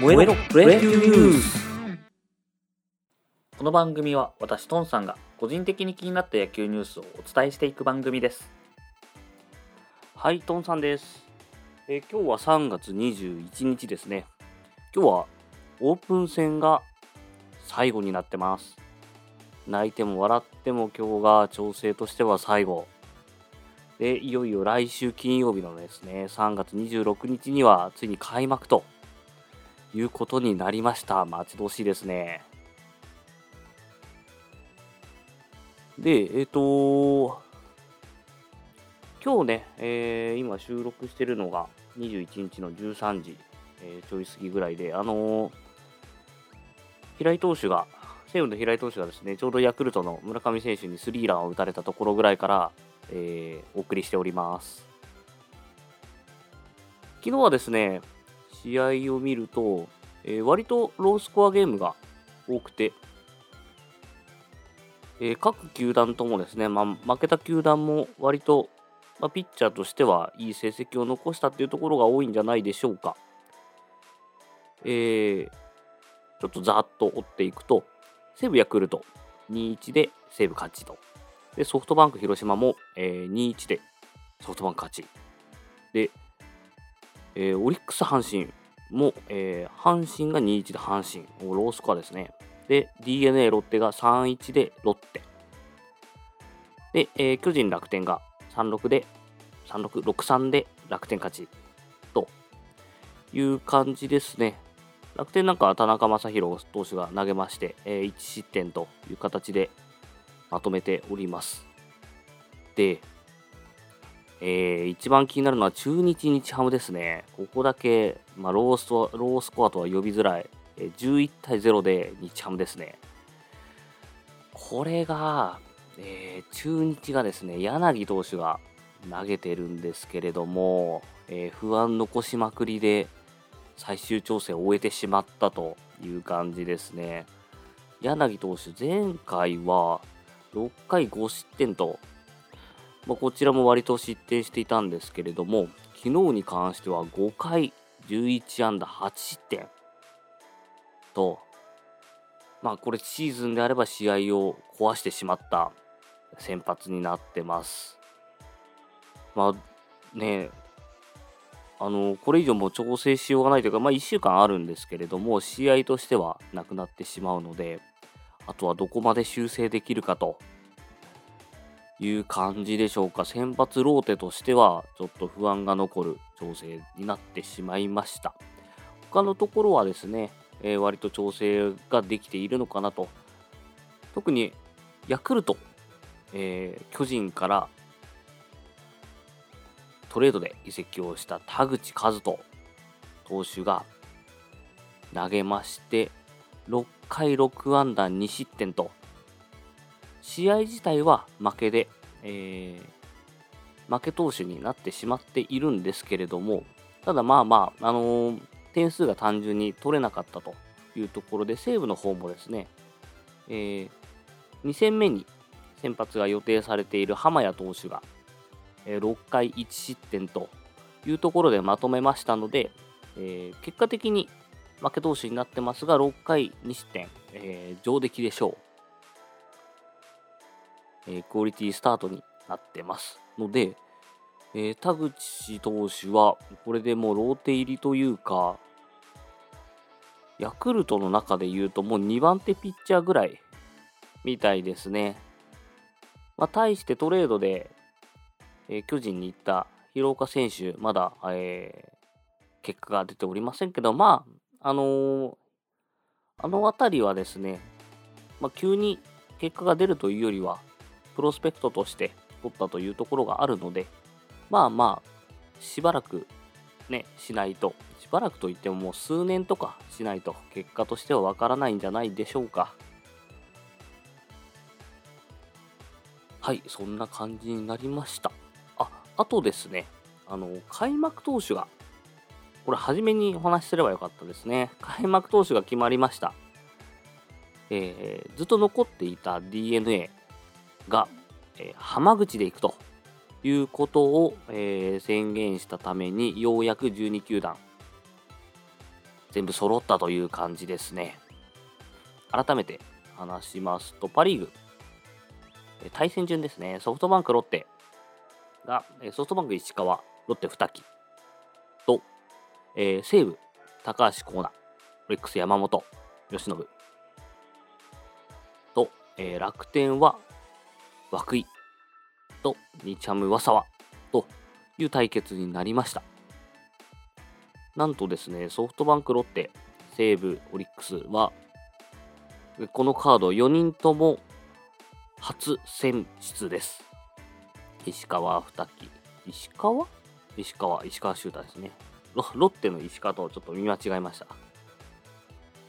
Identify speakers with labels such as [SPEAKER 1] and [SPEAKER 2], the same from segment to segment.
[SPEAKER 1] 燃えろプロ野球ニュースこの番組は私トンさんが個人的に気になった野球ニュースをお伝えしていく番組です
[SPEAKER 2] はい、トンさんです。えー今日は3月21日ですね。今日はオープン戦が最後になってます。泣いても笑っても今日が調整としては最後。で、いよいよ来週金曜日のですね、3月26日にはついに開幕ということになりました。待ち遠しいですね。で、えっ、と今日ね、えー今収録してるのが21日の13時、えーちょい過ぎぐらいで、あのー平井投手が、西武の平井投手がですね、ちょうどヤクルトの村上選手にスリーランを打たれたところぐらいから、えーお送りしております。昨日はですね、試合を見ると、えー割とロースコアゲームが多くて、えー各球団ともですね、まあ、負けた球団も割とまあ、ピッチャーとしてはいい成績を残したっていうところが多いんじゃないでしょうか。えー、ちょっとざっと追っていくと、西武ヤクルト2-1で西武勝ちと。で、ソフトバンク広島も、えー、2-1でソフトバンク勝ち。で、えーオリックス阪神も、えー阪神が2-1で阪神。ロースコアですね。で、DNA ロッテが3-1でロッテ。で、えー巨人楽天が36で、36、63で楽天勝ちという感じですね。楽天なんかは田中将大投手が投げまして、えー1失点という形でまとめております。で、えー一番気になるのは中日日ハムですね。ここだけ、まあ、ローストロースコアとは呼びづらい、えー11対0で日ハムですね。これが、えー中日がですね、柳投手が投げてるんですけれども、えー不安残しまくりで最終調整を終えてしまったという感じですね。柳投手、前回は6回5失点と、まあ、こちらも割と失点していたんですけれども、昨日に関しては5回11安打8失点と、まあこれシーズンであれば試合を壊してしまった先発になってます。まあねあのこれ以上も調整しようがないというか、まあ1週間あるんですけれども、試合としてはなくなってしまうので、あとはどこまで修正できるかという感じでしょうか。先発ローテとしてはちょっと不安が残る調整になってしまいました。他のところはですね、えー割と調整ができているのかなと。特にヤクルト、えー巨人からトレードで移籍をした田口和人投手が投げまして6回6安打2失点と試合自体は負けで、えー負け投手になってしまっているんですけれどもただまあまあ、あのー点数が単純に取れなかったというところで西武の方もですね、え2戦目に先発が予定されている浜谷投手が、え6回1失点というところでまとめましたので、えー結果的に負け投手になってますが、6回2失点、え上出来でしょう、えークオリティスタートになってますので、えー田口投手はこれでもうローテ入りというか、ヤクルトの中で言うともう2番手ピッチャーぐらいみたいですね。まあ、対してトレードで、えー巨人に行った広岡選手、まだ、えー結果が出ておりませんけど、まあ、あのーあの辺りはですね、まあ、急に結果が出るというよりは、プロスペクトとして取ったというところがあるので、まあまあ、しばらくね、しないと、しばらくといってももう数年とかしないと、結果としてはわからないんじゃないでしょうか。はい、そんな感じになりました。あ、あとですね、あの、開幕投手が、これ初めにお話しすればよかったですね。開幕投手が決まりました。えーずっと残っていた DNA が、えー浜口で行くということを、えー宣言したために、ようやく12球団、全部揃ったという感じですね。改めて話しますと、パ・リーグ、対戦順ですね、ソフトバンク、ロッテが、ソフトバンク、石川、ロッテ、二木と、えー、西武、高橋光成、オリックス、山本、由伸と、えー、楽天は、涌井と、ニチャム・ワサワという対決になりました。なんとですね、ソフトバンク、ロッテ、西武、オリックスは、このカード4人とも初選出です。石川二木。石川？石川、石川修太ですねロ。ロッテの石川とちょっと見間違えました。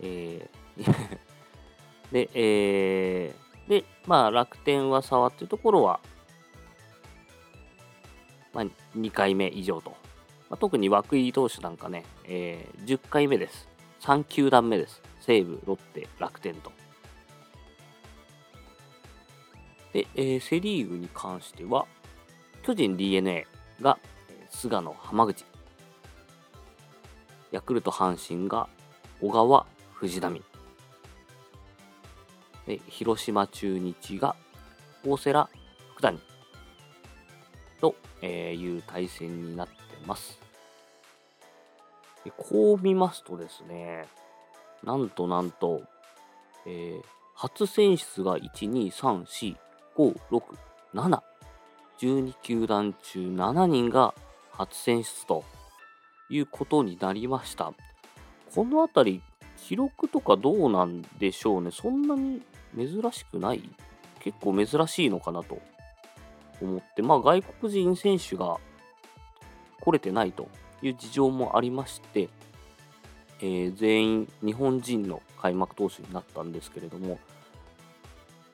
[SPEAKER 2] えー で、えー、で、まあ楽天は差っていうところは、まあ、2回目以上と。まあ、特に涌井投手なんかね、えー、10回目です。3球団目です。西武、ロッテ、楽天と。で、えー、セ・リーグに関しては、巨人 d n a が菅野、浜口。ヤクルト、阪神が小川、藤波。で広島中日が大瀬良、福谷。と、え、いう対戦になってます。でこう見ますとですね、なんとなんと、えー、初選出が1、2、3、4、5、6、7。12球団中7人が初選出ということになりました。このあたり、記録とかどうなんでしょうね。そんなに珍しくない？結構珍しいのかなと思って、まあ外国人選手が来れてないという事情もありまして、えー、全員日本人の開幕投手になったんですけれども、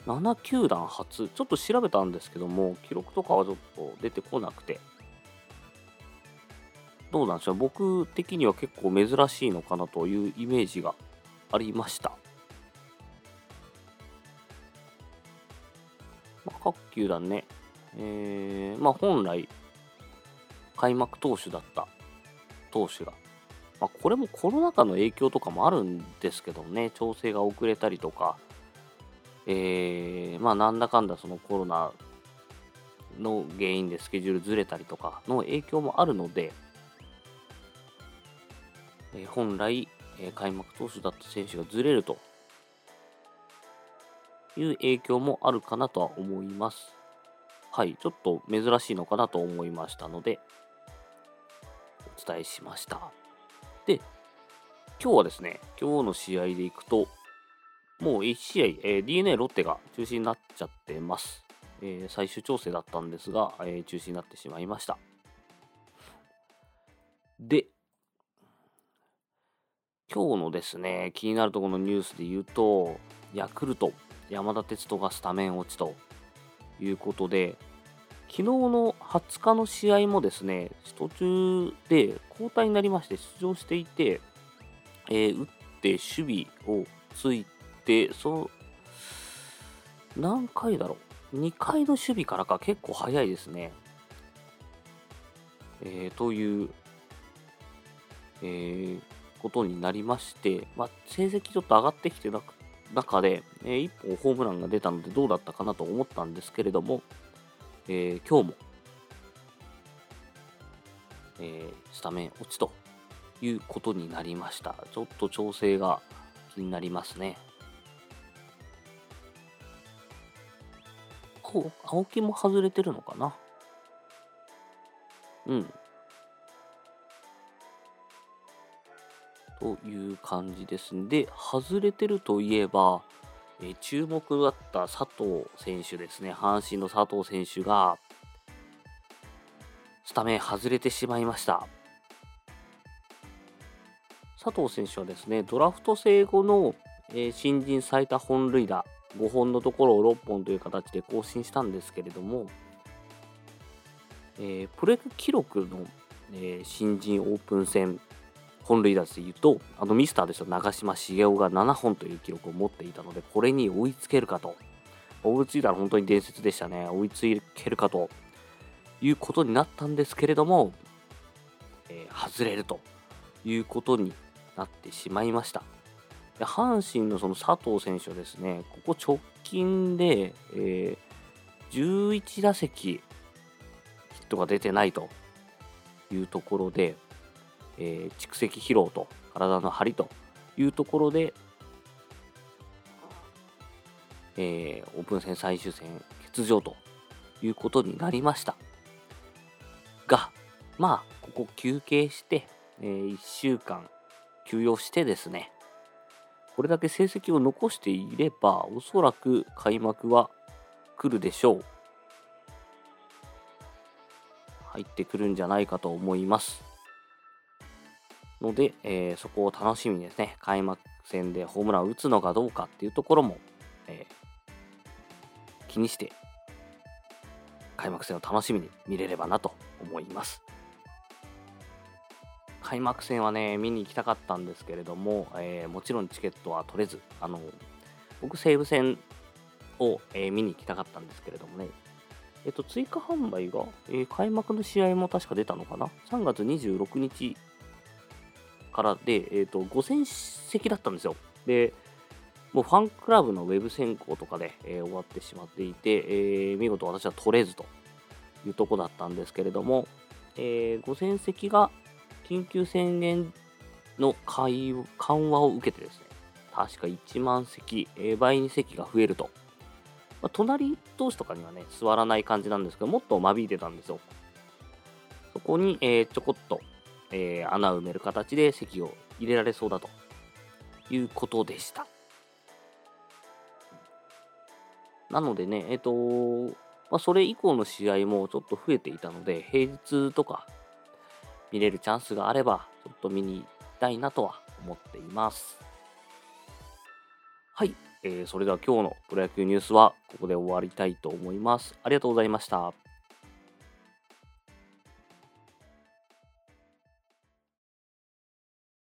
[SPEAKER 2] 7球団初、ちょっと調べたんですけども、記録とかはちょっと出てこなくて、どうなんでしょう、僕的には結構珍しいのかなというイメージがありました。各球団ね、えー、まあ本来、開幕投手だった投手が、まあ、これもコロナ禍の影響とかもあるんですけどね、調整が遅れたりとか、えー、まあなんだかんだそのコロナの原因でスケジュールずれたりとかの影響もあるので、えー、本来、えー、開幕投手だった選手がずれると。いう影響もあるかなとは思います。はい、ちょっと珍しいのかなと思いましたので、お伝えしました。で、今日はですね、今日の試合でいくと、もう1試合、えー、DNA ロッテが中止になっちゃってます。えー、最終調整だったんですが、えー、中止になってしまいました。で、今日のですね、気になるところのニュースで言うと、ヤクルト、山田哲人がスタメン落ちということで、昨日の20日の試合もですね、途中で交代になりまして出場していて、えー、打って守備をついて、そ、何回だろう ?2 回の守備からか結構早いですね。えー、という、えー、ことになりまして、まあ、成績ちょっと上がってきてなくて中で、えー、1本ホームランが出たのでどうだったかなと思ったんですけれども、えー、今日も、えー、スタメン落ちということになりました。ちょっと調整が気になりますね。青木も外れてるのかな？うん。という感じですんで、外れてるといえば、え、注目だった佐藤選手ですね、阪神の佐藤選手が、スタメン外れてしまいました。佐藤選手はですね、ドラフト制後の、え、新人最多本塁打5本のところを6本という形で更新したんですけれども、えー、プロ野球記録の、えー、新人オープン戦本塁打でいうと、あのミスターですよ、長嶋茂雄が7本という記録を持っていたので、これに追いつけるかと。追いついたら本当に伝説でしたね。追いつけるかということになったんですけれども、えー、外れるということになってしまいました。で阪神のその佐藤選手はですね、ここ直近で、えー、11打席ヒットが出てないというところで、えー、蓄積疲労と体の張りというところで、えー、オープン戦最終戦欠場ということになりました。がまあここ休憩して、えー、1週間休養してですねこれだけ成績を残していればおそらく開幕は来るでしょう。入ってくるんじゃないかと思います。ので、えー、そこを楽しみにですね開幕戦でホームランを打つのかどうかっていうところも、えー、気にして開幕戦を楽しみに見れればなと思います。開幕戦はね、見に行きたかったんですけれども、えー、もちろんチケットは取れず、あの僕、西武戦を、えー、見に行きたかったんですけれどもね、えっ、と、追加販売が、えー、開幕の試合も確か出たのかな ?3 月26日からで、えっ、と、5000席だったんですよ。で、もうファンクラブのウェブ選考とかで、えー、終わってしまっていて、えー、見事私は取れずというとこだったんですけれども、えー、5000席が緊急宣言の緩和を受けてですね、確か1万席、えー、倍に席が増えると。まあ、隣同士とかにはね、座らない感じなんですけど、もっと間引いてたんですよ。そこに、えー、ちょこっと、えー、穴を埋める形で席を入れられそうだということでした。なのでね、えっ、ー、と、まあ、それ以降の試合もちょっと増えていたので、平日とか見れるチャンスがあれば、ちょっと見に行きたいなとは思っています。はい、えー、それでは今日のプロ野球ニュースはここで終わりたいと思います。ありがとうございました。